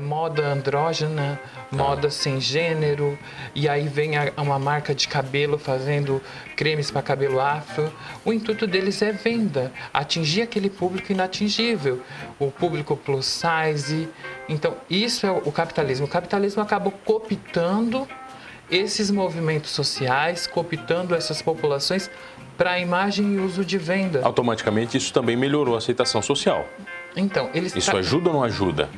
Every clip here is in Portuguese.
moda andrógena, moda sem gênero, e aí vem a, uma marca de cabelo fazendo cremes para cabelo afro. O intuito deles é venda, atingir aquele público inatingível, o público plus size. Então, isso é o capitalismo. O capitalismo acabou cooptando esses movimentos sociais, cooptando essas populações para a imagem e uso de venda. Automaticamente, isso também melhorou a aceitação social. Então, eles Isso ajuda ou não ajuda?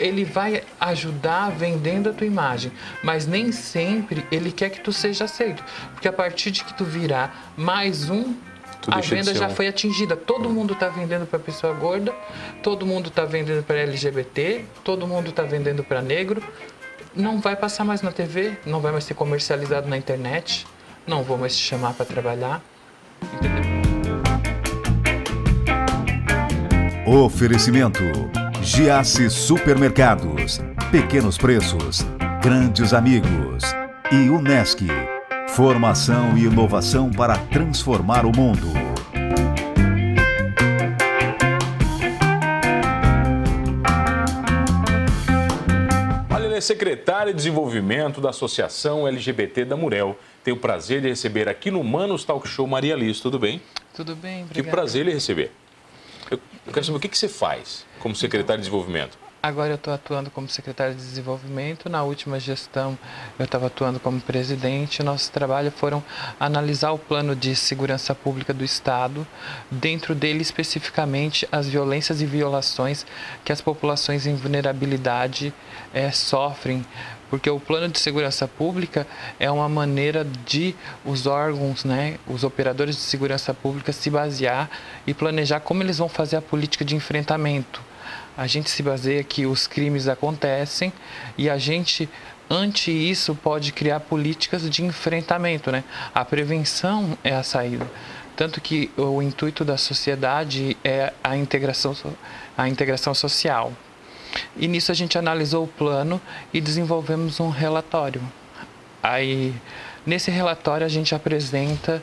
Ele vai ajudar vendendo a tua imagem, mas nem sempre ele quer que tu seja aceito, porque a partir de que tu virar mais um tu a venda já um... foi atingida. Todo mundo está vendendo para pessoa gorda, todo mundo está vendendo para LGBT, todo mundo está vendendo para negro. Não vai passar mais na TV, não vai mais ser comercializado na internet, não vou mais te chamar para trabalhar. Entendeu? Oferecimento Giasse Supermercados, Pequenos Preços, Grandes Amigos e Unesc. Formação e inovação para transformar o mundo. Olha, é secretária de Desenvolvimento da Associação LGBT da Murel. Tenho o prazer de receber aqui no Manos Talk Show Maria Liz. Tudo bem? Tudo bem, obrigada. Que prazer lhe receber. Eu, quero saber o que, que você faz como secretário de desenvolvimento. Agora eu estou atuando como secretário de desenvolvimento. Na última gestão eu estava atuando como presidente. Nosso trabalho foram analisar o plano de segurança pública do Estado, dentro dele especificamente as violências e violações que as populações em vulnerabilidade é, sofrem porque o plano de segurança pública é uma maneira de os órgãos, né, os operadores de segurança pública se basear e planejar como eles vão fazer a política de enfrentamento. A gente se baseia que os crimes acontecem e a gente ante isso pode criar políticas de enfrentamento, né? A prevenção é a saída. Tanto que o intuito da sociedade é a integração, a integração social. E nisso a gente analisou o plano e desenvolvemos um relatório. Aí, nesse relatório, a gente apresenta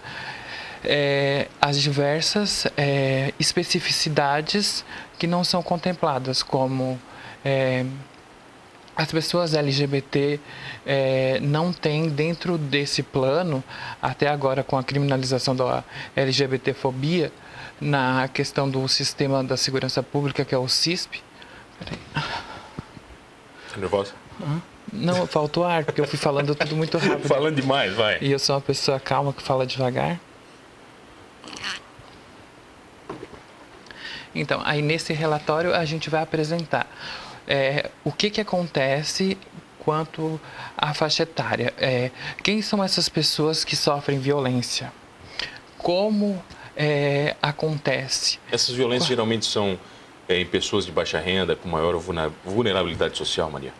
é, as diversas é, especificidades que não são contempladas, como é, as pessoas LGBT é, não têm dentro desse plano, até agora com a criminalização da LGBTfobia, na questão do sistema da segurança pública, que é o CISP, Peraí. Tá nervosa? Não, faltou ar, porque eu fui falando tudo muito rápido. falando demais, vai. E eu sou uma pessoa calma que fala devagar. Então, aí nesse relatório a gente vai apresentar é, o que, que acontece quanto à faixa etária. É, quem são essas pessoas que sofrem violência? Como é, acontece? Essas violências geralmente são em pessoas de baixa renda, com maior vulnerabilidade social, Maria?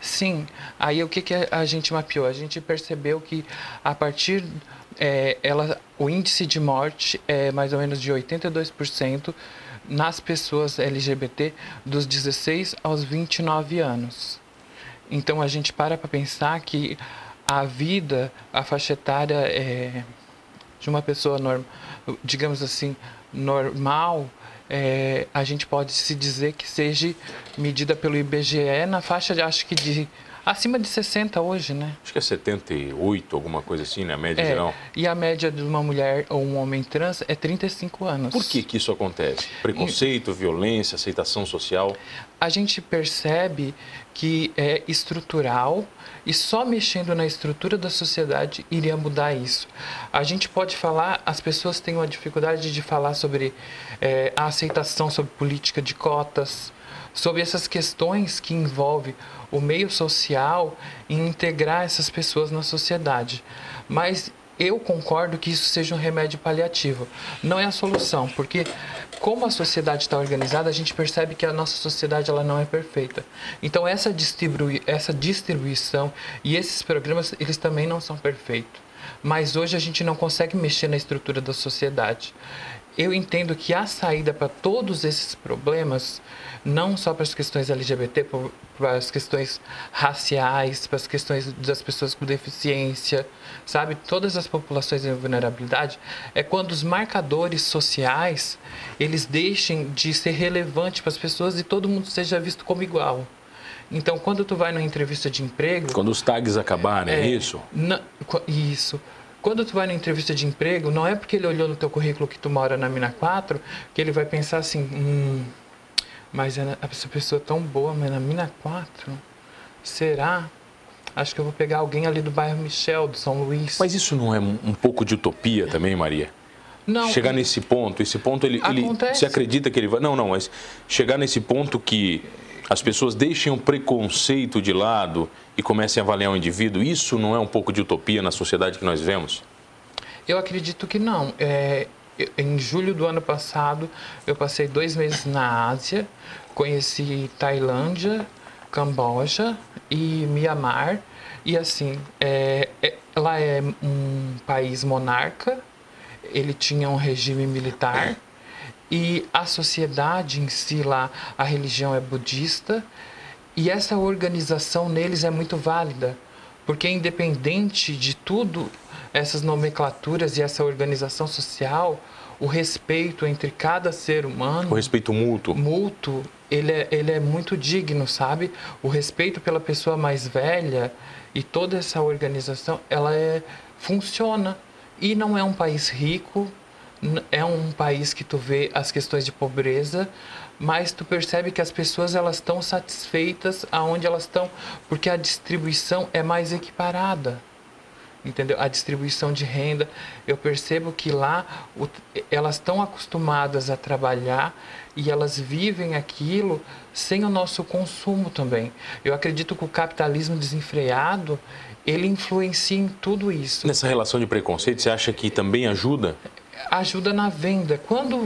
Sim. Aí o que, que a gente mapeou? A gente percebeu que a partir é, ela, o índice de morte é mais ou menos de 82% nas pessoas LGBT dos 16 aos 29 anos. Então a gente para para pensar que a vida, a faixa etária é, de uma pessoa normal, digamos assim, normal, é, a gente pode se dizer que seja medida pelo IBGE na faixa, de, acho que de acima de 60 hoje, né? Acho que é 78, alguma coisa assim, né? A média é, geral. E a média de uma mulher ou um homem trans é 35 anos. Por que, que isso acontece? Preconceito, e... violência, aceitação social? A gente percebe que é estrutural e só mexendo na estrutura da sociedade iria mudar isso. A gente pode falar, as pessoas têm uma dificuldade de falar sobre é, a aceitação sobre política de cotas, sobre essas questões que envolvem o meio social e integrar essas pessoas na sociedade. Mas eu concordo que isso seja um remédio paliativo. Não é a solução, porque como a sociedade está organizada, a gente percebe que a nossa sociedade ela não é perfeita. Então essa, distribui essa distribuição e esses programas, eles também não são perfeitos. Mas hoje a gente não consegue mexer na estrutura da sociedade. Eu entendo que a saída para todos esses problemas não só para as questões LGBT, para as questões raciais, para as questões das pessoas com deficiência, sabe? Todas as populações em vulnerabilidade, é quando os marcadores sociais, eles deixem de ser relevantes para as pessoas e todo mundo seja visto como igual. Então, quando tu vai numa entrevista de emprego... Quando os tags acabarem, é, é isso? Isso. Quando tu vai na entrevista de emprego, não é porque ele olhou no teu currículo que tu mora na Mina 4, que ele vai pensar assim, hum, mas essa pessoa é tão boa, mas na Mina 4, será? Acho que eu vou pegar alguém ali do bairro Michel, do São Luís. Mas isso não é um pouco de utopia também, Maria? Não. Chegar nesse ponto, esse ponto ele, ele se acredita que ele vai. Não, não, mas chegar nesse ponto que as pessoas deixem o preconceito de lado e comecem a avaliar o indivíduo, isso não é um pouco de utopia na sociedade que nós vemos? Eu acredito que não. É, em julho do ano passado, eu passei dois meses na Ásia, conheci Tailândia, Camboja e Mianmar. E assim, é, é, lá é um país monarca, ele tinha um regime militar e a sociedade em si lá, a religião é budista e essa organização neles é muito válida, porque independente de tudo, essas nomenclaturas e essa organização social, o respeito entre cada ser humano. O respeito mútuo. Mútuo, ele é, ele é muito digno, sabe? O respeito pela pessoa mais velha e toda essa organização, ela é, funciona. E não é um país rico, é um país que tu vê as questões de pobreza, mas tu percebe que as pessoas elas estão satisfeitas aonde elas estão, porque a distribuição é mais equiparada entendeu? A distribuição de renda, eu percebo que lá o, elas estão acostumadas a trabalhar e elas vivem aquilo sem o nosso consumo também. Eu acredito que o capitalismo desenfreado ele influencia em tudo isso. Nessa relação de preconceito, você acha que também ajuda? Ajuda na venda. Quando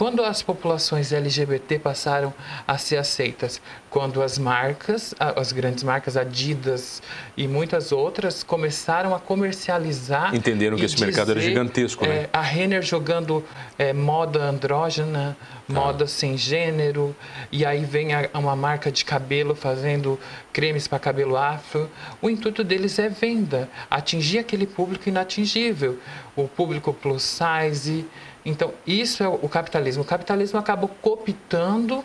quando as populações LGBT passaram a ser aceitas, quando as marcas, as grandes marcas Adidas e muitas outras começaram a comercializar. Entenderam que esse dizer, mercado era gigantesco, né? É, a Renner jogando é, moda andrógena, moda ah. sem gênero, e aí vem a, uma marca de cabelo fazendo cremes para cabelo afro. O intuito deles é venda, atingir aquele público inatingível, o público plus size. Então, isso é o capitalismo. O capitalismo acabou cooptando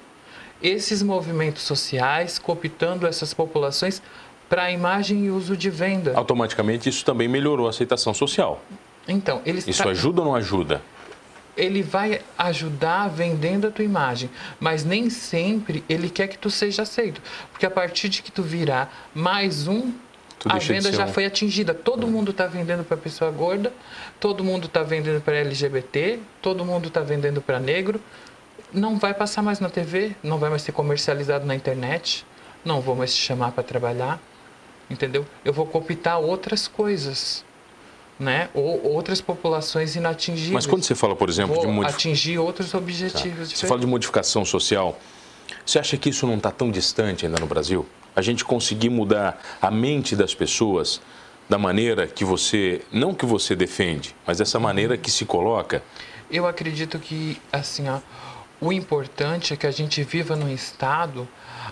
esses movimentos sociais, cooptando essas populações para a imagem e uso de venda. Automaticamente, isso também melhorou a aceitação social. Então, eles Isso ajuda ou não ajuda? Ele vai ajudar vendendo a tua imagem, mas nem sempre ele quer que tu seja aceito. Porque a partir de que tu virar mais um a venda já foi atingida. Todo mundo está vendendo para pessoa gorda, todo mundo está vendendo para LGBT, todo mundo está vendendo para negro. Não vai passar mais na TV, não vai mais ser comercializado na internet, não vou mais te chamar para trabalhar, entendeu? Eu vou copiar outras coisas. Né? Ou outras populações inatingíveis. Mas quando você fala, por exemplo, Vou de modif... atingir outros objetivos. Tá. Você fala de modificação social. Você acha que isso não está tão distante ainda no Brasil? a gente conseguir mudar a mente das pessoas da maneira que você, não que você defende, mas dessa maneira que se coloca? Eu acredito que, assim, ó, o importante é que a gente viva num estado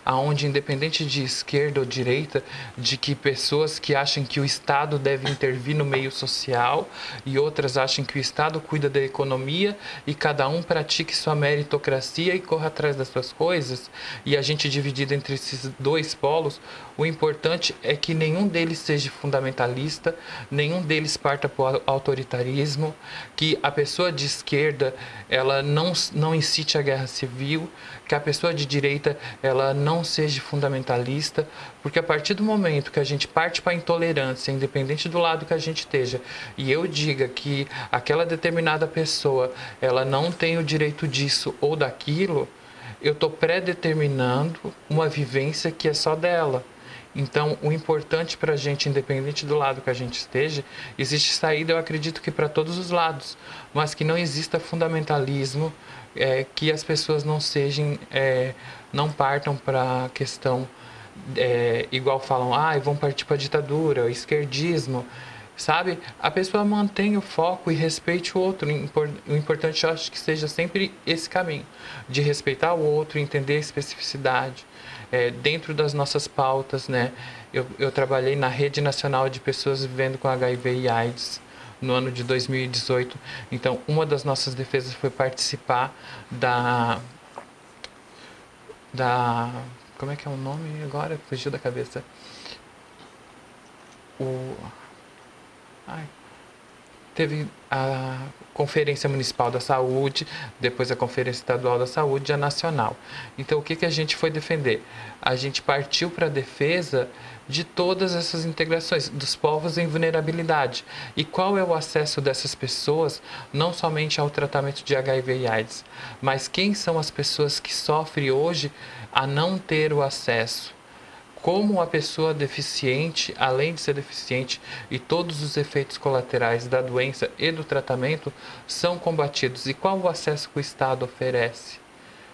aonde independente de esquerda ou direita, de que pessoas que acham que o Estado deve intervir no meio social e outras acham que o Estado cuida da economia e cada um pratique sua meritocracia e corra atrás das suas coisas, e a gente dividido entre esses dois polos, o importante é que nenhum deles seja fundamentalista, nenhum deles parta para o autoritarismo, que a pessoa de esquerda ela não, não incite a guerra civil, que a pessoa de direita ela não seja fundamentalista, porque a partir do momento que a gente parte para a intolerância, independente do lado que a gente esteja, e eu diga que aquela determinada pessoa ela não tem o direito disso ou daquilo, eu estou pré-determinando uma vivência que é só dela. Então, o importante para a gente, independente do lado que a gente esteja, existe saída, eu acredito que para todos os lados, mas que não exista fundamentalismo, é, que as pessoas não sejam, é, não partam para a questão, é, igual falam, ah, vão partir para a ditadura, esquerdismo, sabe? A pessoa mantém o foco e respeite o outro. O importante, eu acho que seja sempre esse caminho, de respeitar o outro, entender a especificidade é, dentro das nossas pautas, né? Eu, eu trabalhei na Rede Nacional de Pessoas Vivendo com HIV e AIDS no ano de 2018. Então, uma das nossas defesas foi participar da da como é que é o nome agora? Fugiu da cabeça. O. Ai. Teve a Conferência Municipal da Saúde, depois a Conferência Estadual da Saúde e a Nacional. Então, o que, que a gente foi defender? A gente partiu para a defesa de todas essas integrações, dos povos em vulnerabilidade. E qual é o acesso dessas pessoas, não somente ao tratamento de HIV e AIDS, mas quem são as pessoas que sofrem hoje a não ter o acesso? como a pessoa deficiente, além de ser deficiente, e todos os efeitos colaterais da doença e do tratamento são combatidos e qual o acesso que o Estado oferece.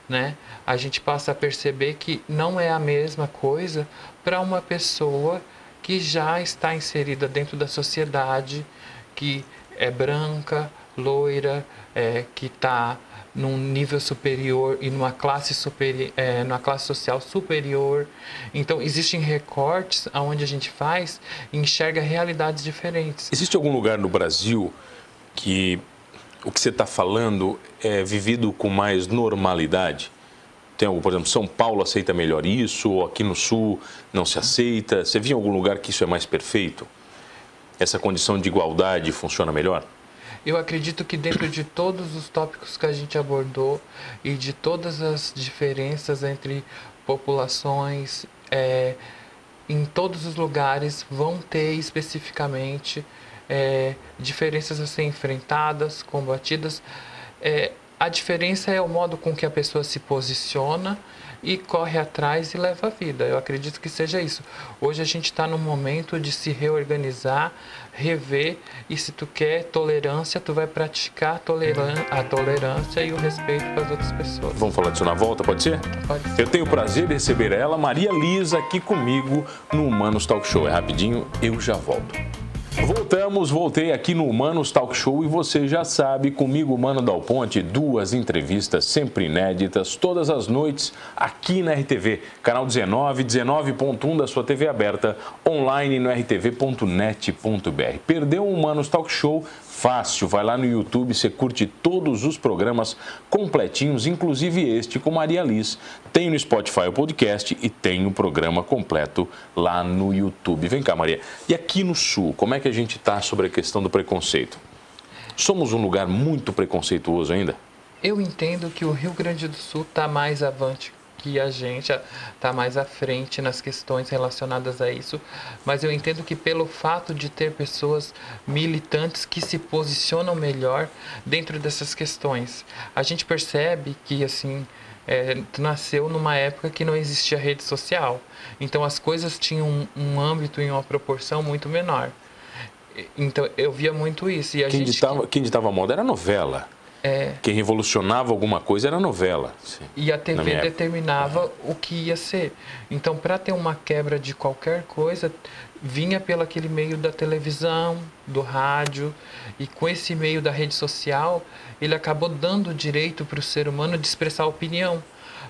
Né? A gente passa a perceber que não é a mesma coisa para uma pessoa que já está inserida dentro da sociedade, que é branca, loira, é, que está num nível superior e numa classe, superi é, numa classe social superior. Então, existem recortes onde a gente faz e enxerga realidades diferentes. Existe algum lugar no Brasil que o que você está falando é vivido com mais normalidade? Tem algum, por exemplo, São Paulo aceita melhor isso, ou aqui no Sul não se aceita? Você viu em algum lugar que isso é mais perfeito? Essa condição de igualdade funciona melhor? Eu acredito que dentro de todos os tópicos que a gente abordou e de todas as diferenças entre populações, é, em todos os lugares vão ter especificamente é, diferenças a ser enfrentadas, combatidas. É, a diferença é o modo com que a pessoa se posiciona e corre atrás e leva a vida. Eu acredito que seja isso. Hoje a gente está num momento de se reorganizar, rever e se tu quer tolerância, tu vai praticar a, toleran a tolerância e o respeito para as outras pessoas. Vamos falar disso na volta, pode ser? Pode ser. Eu tenho o prazer de receber ela, Maria Lisa, aqui comigo no Humanos Talk Show. É rapidinho, eu já volto. Voltamos, voltei aqui no Humanos Talk Show e você já sabe, comigo, Mano Dal Ponte, duas entrevistas sempre inéditas, todas as noites, aqui na RTV, canal 19, 19.1 da sua TV aberta, online no rtv.net.br. Perdeu o Humanos Talk Show? Fácil, vai lá no YouTube, você curte todos os programas completinhos, inclusive este com Maria Liz. Tem no Spotify o podcast e tem o programa completo lá no YouTube. Vem cá, Maria. E aqui no Sul, como é que a gente está sobre a questão do preconceito? Somos um lugar muito preconceituoso ainda? Eu entendo que o Rio Grande do Sul está mais avante que a gente está mais à frente nas questões relacionadas a isso, mas eu entendo que pelo fato de ter pessoas militantes que se posicionam melhor dentro dessas questões, a gente percebe que assim é, nasceu numa época que não existia rede social, então as coisas tinham um, âmbito e uma proporção muito menor. Então eu via muito isso. E a quem, gente... ditava, quem ditava moda era novela. É. Quem revolucionava alguma coisa era a novela. E a TV determinava o que ia ser. Então, para ter uma quebra de qualquer coisa, vinha pelo aquele meio da televisão, do rádio, e com esse meio da rede social, ele acabou dando o direito para o ser humano de expressar opinião.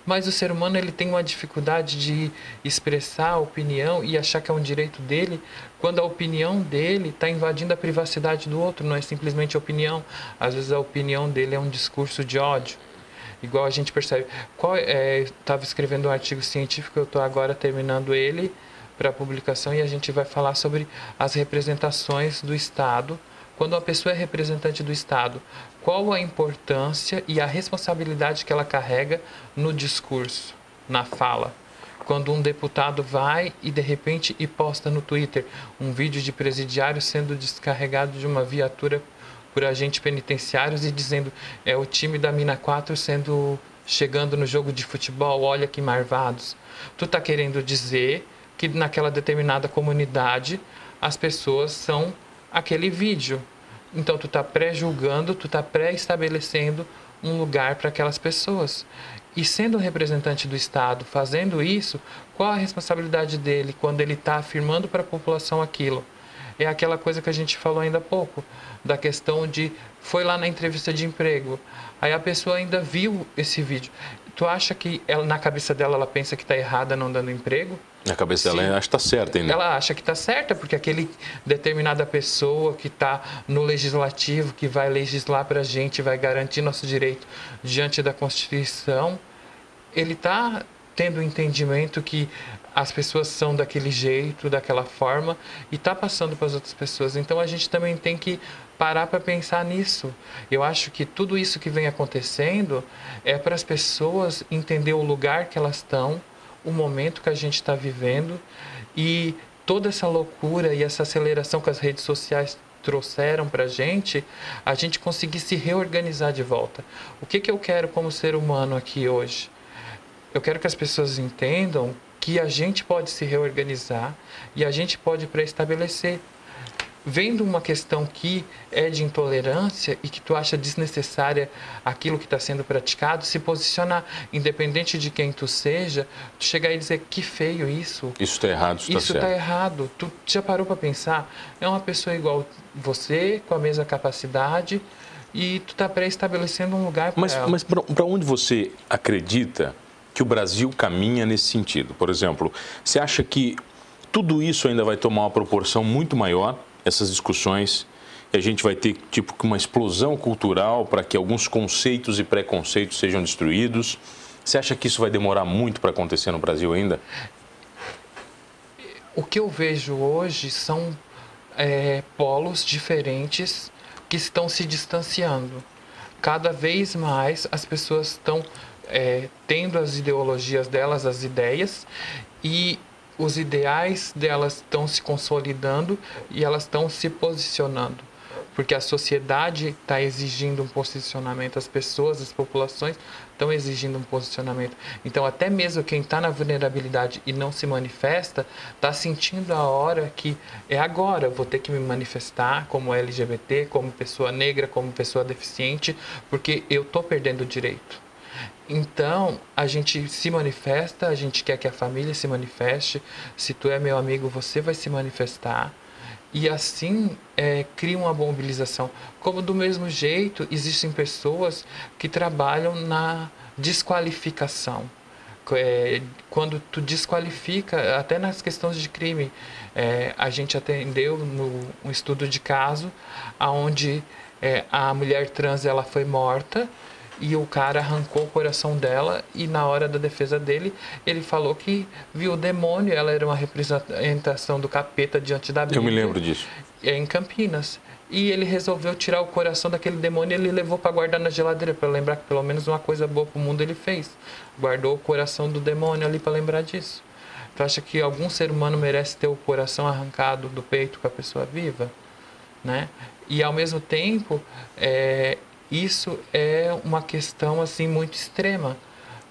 Mas o ser humano ele tem uma dificuldade de expressar a opinião e achar que é um direito dele, quando a opinião dele está invadindo a privacidade do outro, não é simplesmente opinião. Às vezes a opinião dele é um discurso de ódio. Igual a gente percebe. Estava é, escrevendo um artigo científico, eu estou agora terminando ele para publicação e a gente vai falar sobre as representações do Estado. Quando uma pessoa é representante do Estado, qual a importância e a responsabilidade que ela carrega no discurso, na fala. Quando um deputado vai e de repente e posta no Twitter um vídeo de presidiário sendo descarregado de uma viatura por agentes penitenciários e dizendo é o time da Mina 4 sendo chegando no jogo de futebol, olha que marvados. Tu tá querendo dizer que naquela determinada comunidade as pessoas são aquele vídeo, então tu está pré-julgando, tu está pré-estabelecendo um lugar para aquelas pessoas. E sendo um representante do Estado fazendo isso, qual a responsabilidade dele quando ele está afirmando para a população aquilo? É aquela coisa que a gente falou ainda há pouco, da questão de foi lá na entrevista de emprego, aí a pessoa ainda viu esse vídeo. Tu acha que ela, na cabeça dela ela pensa que está errada não dando emprego? Na cabeça dela acha que está certa ainda. Ela acha que está certa, porque aquele determinada pessoa que está no legislativo, que vai legislar para a gente, vai garantir nosso direito diante da Constituição, ele está tendo o entendimento que as pessoas são daquele jeito, daquela forma e está passando para as outras pessoas. Então a gente também tem que parar para pensar nisso. Eu acho que tudo isso que vem acontecendo é para as pessoas entender o lugar que elas estão, o momento que a gente está vivendo e toda essa loucura e essa aceleração que as redes sociais trouxeram para a gente, a gente conseguir se reorganizar de volta. O que, que eu quero como ser humano aqui hoje? Eu quero que as pessoas entendam que a gente pode se reorganizar e a gente pode pré-estabelecer. Vendo uma questão que é de intolerância e que tu acha desnecessária aquilo que está sendo praticado, se posicionar, independente de quem tu seja, tu chegar e dizer que feio isso. Isso está errado, isso está tá errado. Tu já parou para pensar? É uma pessoa igual você, com a mesma capacidade, e tu está pré-estabelecendo um lugar para ela. Mas para onde você acredita que o Brasil caminha nesse sentido? Por exemplo, você acha que tudo isso ainda vai tomar uma proporção muito maior, essas discussões, e a gente vai ter tipo uma explosão cultural para que alguns conceitos e preconceitos sejam destruídos? Você acha que isso vai demorar muito para acontecer no Brasil ainda? O que eu vejo hoje são é, polos diferentes que estão se distanciando. Cada vez mais as pessoas estão é, tendo as ideologias delas, as ideias, e os ideais delas estão se consolidando e elas estão se posicionando. Porque a sociedade está exigindo um posicionamento, as pessoas, as populações estão exigindo um posicionamento. Então, até mesmo quem está na vulnerabilidade e não se manifesta, está sentindo a hora que é agora, vou ter que me manifestar como LGBT, como pessoa negra, como pessoa deficiente, porque eu estou perdendo o direito. Então, a gente se manifesta, a gente quer que a família se manifeste. Se tu é meu amigo, você vai se manifestar. E assim é, cria uma mobilização. Como do mesmo jeito, existem pessoas que trabalham na desqualificação. É, quando tu desqualifica, até nas questões de crime, é, a gente atendeu no um estudo de caso onde é, a mulher trans ela foi morta e o cara arrancou o coração dela e na hora da defesa dele ele falou que viu o demônio, ela era uma representação do capeta diante da Bíblia. Eu me lembro disso. É em Campinas. E ele resolveu tirar o coração daquele demônio e ele levou para guardar na geladeira para lembrar que pelo menos uma coisa boa para o mundo ele fez. Guardou o coração do demônio ali para lembrar disso. Tu acha que algum ser humano merece ter o coração arrancado do peito com a pessoa viva? Né? E ao mesmo tempo, é, isso é uma questão assim muito extrema.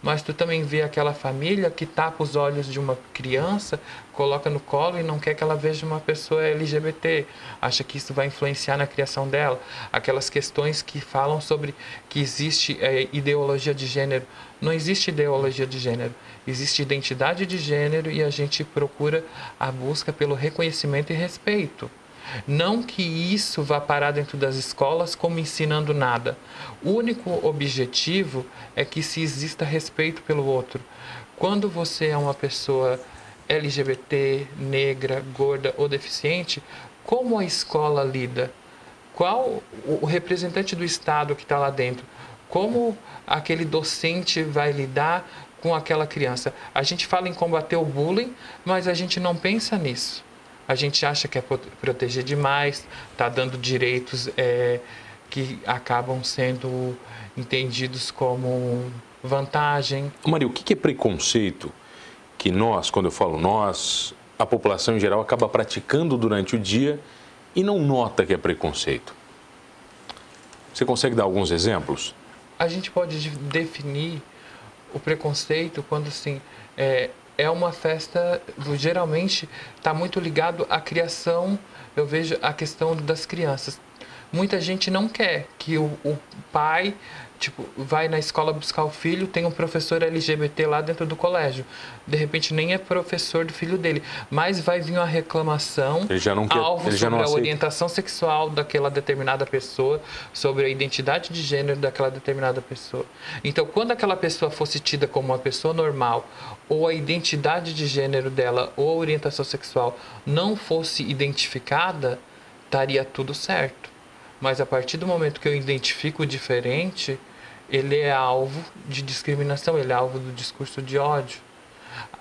Mas tu também vê aquela família que tapa os olhos de uma criança, coloca no colo e não quer que ela veja uma pessoa LGBT, acha que isso vai influenciar na criação dela. Aquelas questões que falam sobre que existe é, ideologia de gênero. Não existe ideologia de gênero, existe identidade de gênero e a gente procura a busca pelo reconhecimento e respeito. Não que isso vá parar dentro das escolas como ensinando nada. O único objetivo é que se exista respeito pelo outro. Quando você é uma pessoa LGBT, negra, gorda ou deficiente, como a escola lida? Qual o representante do Estado que está lá dentro? Como aquele docente vai lidar com aquela criança? A gente fala em combater o bullying, mas a gente não pensa nisso a gente acha que é proteger demais, está dando direitos é, que acabam sendo entendidos como vantagem. Maria, o que é preconceito que nós, quando eu falo nós, a população em geral acaba praticando durante o dia e não nota que é preconceito? Você consegue dar alguns exemplos? A gente pode definir o preconceito quando assim é, é uma festa, geralmente está muito ligado à criação, eu vejo a questão das crianças. Muita gente não quer que o, o pai tipo, vai na escola buscar o filho, tem um professor LGBT lá dentro do colégio. De repente nem é professor do filho dele, mas vai vir uma reclamação ele já não quer, alvo sobre a orientação sexual daquela determinada pessoa, sobre a identidade de gênero daquela determinada pessoa. Então, quando aquela pessoa fosse tida como uma pessoa normal, ou a identidade de gênero dela ou a orientação sexual não fosse identificada, estaria tudo certo. Mas a partir do momento que eu identifico o diferente, ele é alvo de discriminação, ele é alvo do discurso de ódio.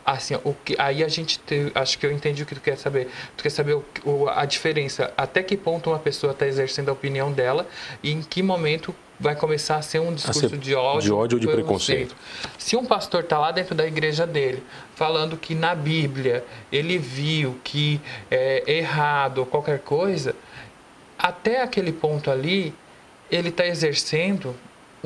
assim, o que, aí a gente te, acho que eu entendi o que tu quer saber. Tu quer saber o, o, a diferença, até que ponto uma pessoa está exercendo a opinião dela e em que momento vai começar a ser um discurso ser de ódio, de ódio ou de preconceito. Se um pastor está lá dentro da igreja dele, falando que na Bíblia ele viu que é errado ou qualquer coisa, até aquele ponto ali, ele está exercendo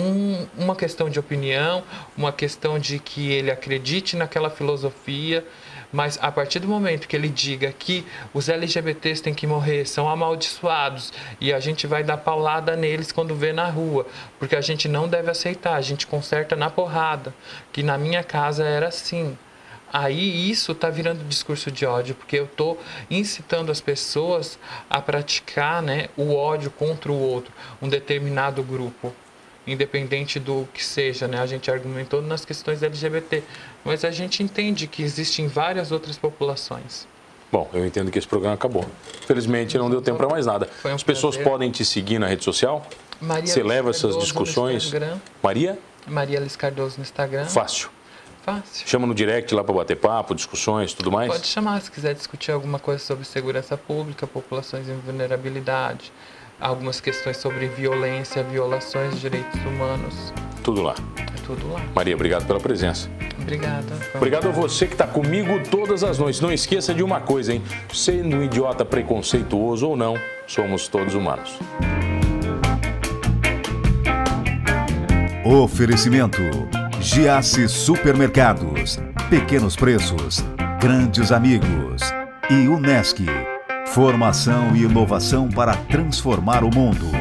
um, uma questão de opinião, uma questão de que ele acredite naquela filosofia, mas a partir do momento que ele diga que os LGBTs têm que morrer, são amaldiçoados e a gente vai dar paulada neles quando vê na rua, porque a gente não deve aceitar, a gente conserta na porrada, que na minha casa era assim. Aí isso está virando discurso de ódio, porque eu estou incitando as pessoas a praticar né, o ódio contra o outro, um determinado grupo independente do que seja, né? A gente argumentou nas questões LGBT, mas a gente entende que existem várias outras populações. Bom, eu entendo que esse programa acabou. Felizmente não deu tempo para mais nada. Um As pessoas prazer. podem te seguir na rede social? Maria Você leva essas discussões? Maria? Maria Liz Cardoso no Instagram. Fácil. Fácil. Chama no direct lá para bater papo, discussões, tudo mais? Pode chamar se quiser discutir alguma coisa sobre segurança pública, populações em vulnerabilidade, algumas questões sobre violência, violações de direitos humanos. Tudo lá. É tudo lá. Maria, obrigado pela presença. Obrigada. Obrigado a você que está comigo todas as noites. Não esqueça de uma coisa, hein? Sendo um idiota preconceituoso ou não, somos todos humanos. Oferecimento: Giasse Supermercados. Pequenos preços, grandes amigos. E Unesc Formação e inovação para transformar o mundo.